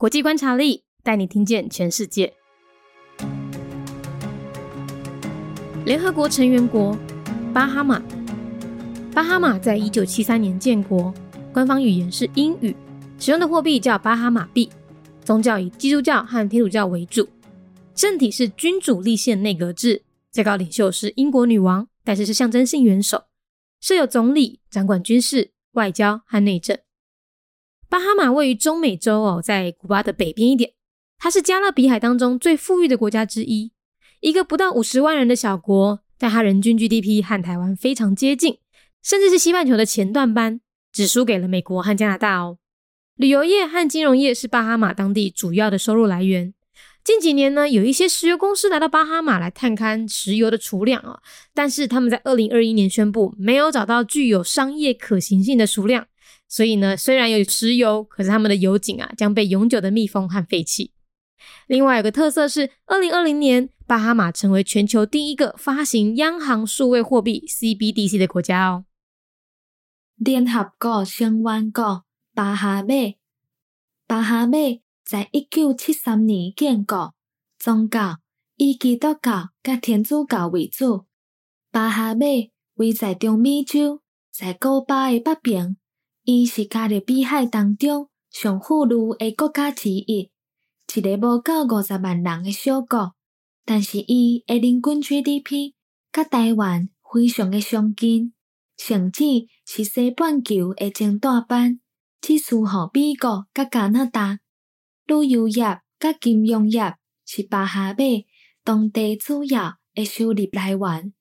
国际观察力带你听见全世界。联合国成员国巴哈马，巴哈马在一九七三年建国，官方语言是英语，使用的货币叫巴哈马币，宗教以基督教和天主教为主，政体是君主立宪内阁制，最高领袖是英国女王，但是是象征性元首，设有总理掌管军事、外交和内政。巴哈马位于中美洲哦，在古巴的北边一点。它是加勒比海当中最富裕的国家之一，一个不到五十万人的小国，但它人均 GDP 和台湾非常接近，甚至是西半球的前段班，只输给了美国和加拿大哦。旅游业和金融业是巴哈马当地主要的收入来源。近几年呢，有一些石油公司来到巴哈马来探勘石油的储量啊，但是他们在二零二一年宣布没有找到具有商业可行性的数量。所以呢，虽然有石油，可是他们的油井啊将被永久的密封和废弃。另外有个特色是，二零二零年巴哈马成为全球第一个发行央行数位货币 CBDC 的国家哦。联合国成员国巴哈马，巴哈马在一九七三年建国，宗教以基督教甲天主教为主。巴哈马位在中美洲，在古巴的北边。伊是加勒比海当中上富裕的国家之一，一个无到五十万人的小国，但是伊的人均 GDP 甲台湾非常的相近，甚至是西半球的前大班，只输互美国甲加拿大。旅游业甲金融业是巴哈马当地主要的收入来源。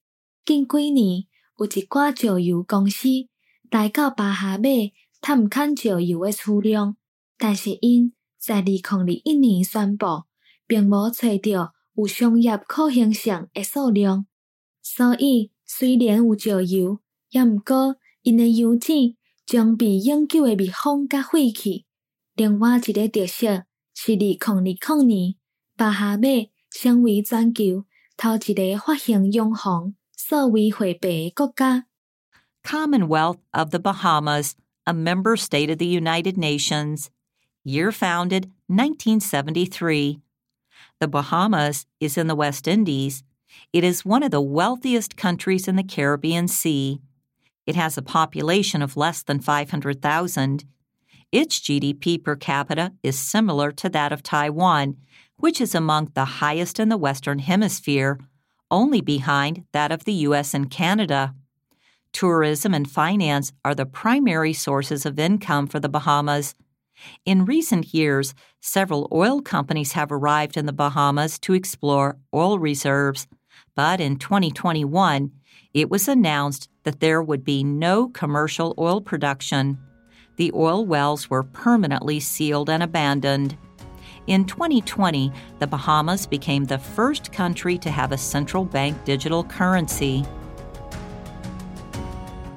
近几年有一寡石油公司。来到巴哈马探勘石油的储量，但是因在二零二一年宣布，并无找到有商业可行性的数量，所以虽然有石油，也毋过因的油井将被永久的密封甲废弃。另外一个特色是，二零二零年巴哈马成为全球头一个发行央行数位货币的国家。Commonwealth of the Bahamas, a member state of the United Nations. Year founded 1973. The Bahamas is in the West Indies. It is one of the wealthiest countries in the Caribbean Sea. It has a population of less than 500,000. Its GDP per capita is similar to that of Taiwan, which is among the highest in the Western Hemisphere, only behind that of the US and Canada. Tourism and finance are the primary sources of income for the Bahamas. In recent years, several oil companies have arrived in the Bahamas to explore oil reserves, but in 2021, it was announced that there would be no commercial oil production. The oil wells were permanently sealed and abandoned. In 2020, the Bahamas became the first country to have a central bank digital currency.